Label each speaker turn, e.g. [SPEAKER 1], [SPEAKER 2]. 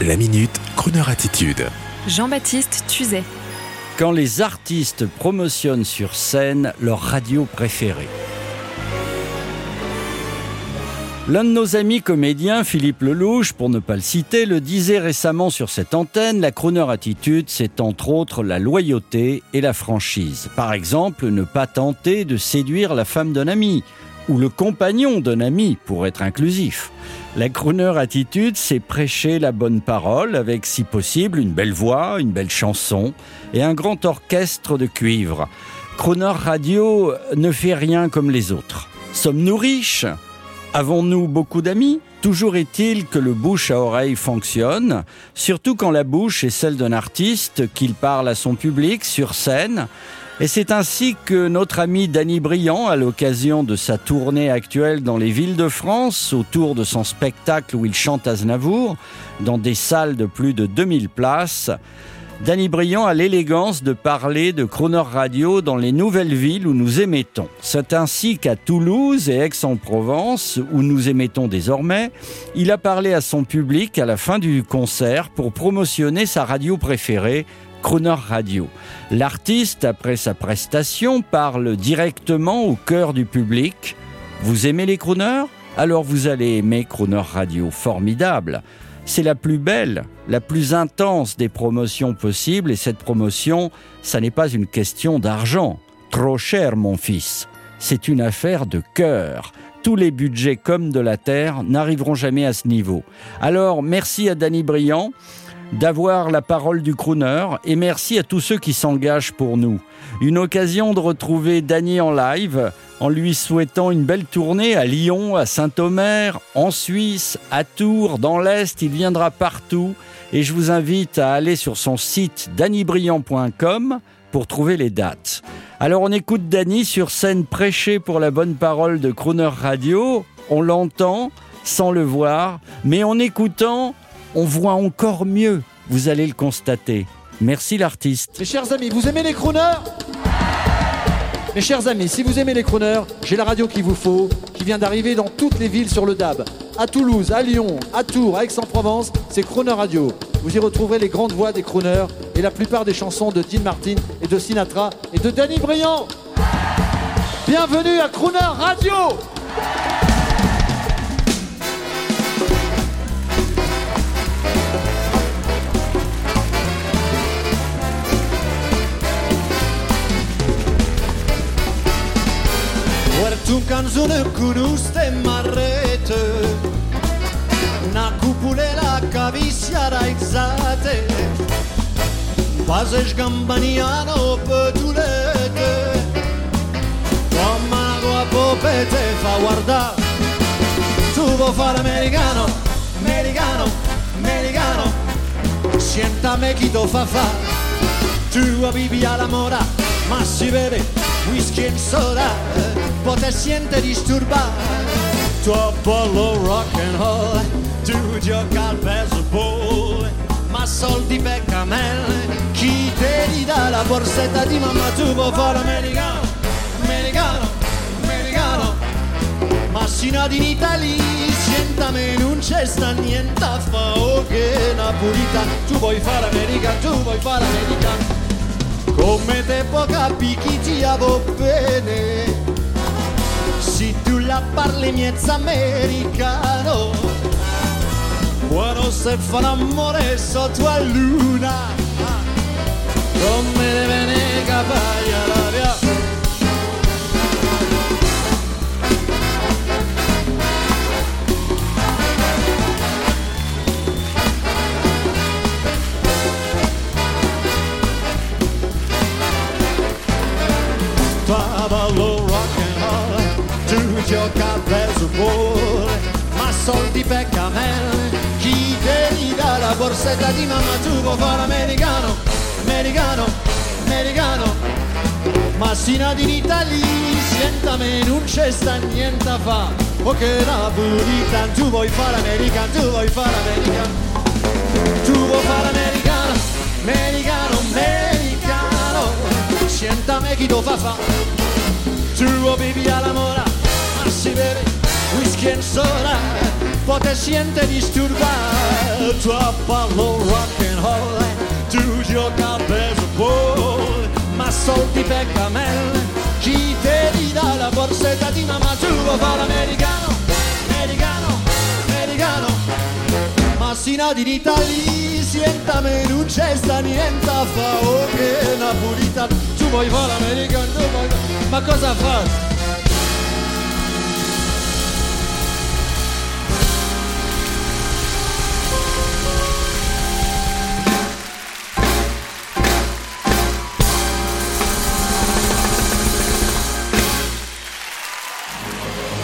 [SPEAKER 1] La minute, Kroneur attitude.
[SPEAKER 2] Jean-Baptiste Tuzet.
[SPEAKER 3] Quand les artistes promotionnent sur scène leur radio préférée. L'un de nos amis comédiens, Philippe Lelouch, pour ne pas le citer, le disait récemment sur cette antenne, la Crooner attitude, c'est entre autres la loyauté et la franchise. Par exemple, ne pas tenter de séduire la femme d'un ami ou le compagnon d'un ami pour être inclusif. La crooner attitude, c'est prêcher la bonne parole avec, si possible, une belle voix, une belle chanson et un grand orchestre de cuivre. Crooner radio ne fait rien comme les autres. Sommes-nous riches? Avons-nous beaucoup d'amis? Toujours est-il que le bouche à oreille fonctionne, surtout quand la bouche est celle d'un artiste, qu'il parle à son public sur scène, et c'est ainsi que notre ami Danny Briand, à l'occasion de sa tournée actuelle dans les villes de France, autour de son spectacle où il chante Aznavour, dans des salles de plus de 2000 places, Danny Briand a l'élégance de parler de Croner Radio dans les nouvelles villes où nous émettons. C'est ainsi qu'à Toulouse et Aix-en-Provence, où nous émettons désormais, il a parlé à son public à la fin du concert pour promotionner sa radio préférée, Crooner Radio. L'artiste, après sa prestation, parle directement au cœur du public. Vous aimez les crooners? Alors vous allez aimer Crooner Radio. Formidable c'est la plus belle, la plus intense des promotions possibles et cette promotion, ça n'est pas une question d'argent. Trop cher, mon fils. C'est une affaire de cœur. Tous les budgets comme de la terre n'arriveront jamais à ce niveau. Alors, merci à Danny Briand d'avoir la parole du crooner et merci à tous ceux qui s'engagent pour nous. Une occasion de retrouver Danny en live en lui souhaitant une belle tournée à Lyon, à Saint-Omer, en Suisse, à Tours, dans l'Est, il viendra partout et je vous invite à aller sur son site dannybriand.com pour trouver les dates. Alors on écoute Danny sur scène prêcher pour la bonne parole de Crooner Radio, on l'entend sans le voir, mais en écoutant, on voit encore mieux, vous allez le constater. Merci l'artiste.
[SPEAKER 4] Mes chers amis, vous aimez les crooners? Mes chers amis, si vous aimez les crooners, j'ai la radio qu'il vous faut, qui vient d'arriver dans toutes les villes sur le DAB. À Toulouse, à Lyon, à Tours, à Aix-en-Provence, c'est Crooner Radio. Vous y retrouverez les grandes voix des crooners et la plupart des chansons de Dean Martin et de Sinatra et de Danny Briand. Bienvenue à Crooner Radio
[SPEAKER 5] Tu canzone con uste marrete Una cupulela caviccia raizzate Pase sgambaniano petulete Come una tua popete fa guardare Tu vuoi fare americano, americano, americano. Sientame chi to fa fa. Tu vivi alla mora, ma si vede whisky e soda poi te siente disturbare tuo pollo rock and roll. Tu gioca al baseball ma soldi per camelle chi te li dà la borsetta di mamma tu vuoi fare americano americano americano ma sino ad in Italia sientami non c'è sta niente a fa oh che napolitano tu vuoi fare americano tu vuoi fare americano come te può capire chi ti avevo bene si tu la parli miezza americano. Quando se fa l'amore sotto a luna. Come deve ne capaglia la via Cavallo soldi per camelle chi te li dà la borsetta di mamma tu vuoi fare americano americano. Americano ma sino in Italia sientami non c'è sta niente a fa. O che napolitan tu vuoi fare americano tu vuoi fare americano tu vuoi fare americano americano. Americano sientami chi lo fa fa. Tu vivi alla mora si bebe whisky en soda, poi te siente disturbare. toi parlo rock and roll Tu gioca a baseball Ma soldi per camel Ci te dalla borsetta di mamma Tu vuoi fare l'americano Americano, americano Ma si nati in Italia Sienta me non c'è sta niente fa. Oh che napolitano Tu vuoi fare l'americano Ma cosa fai?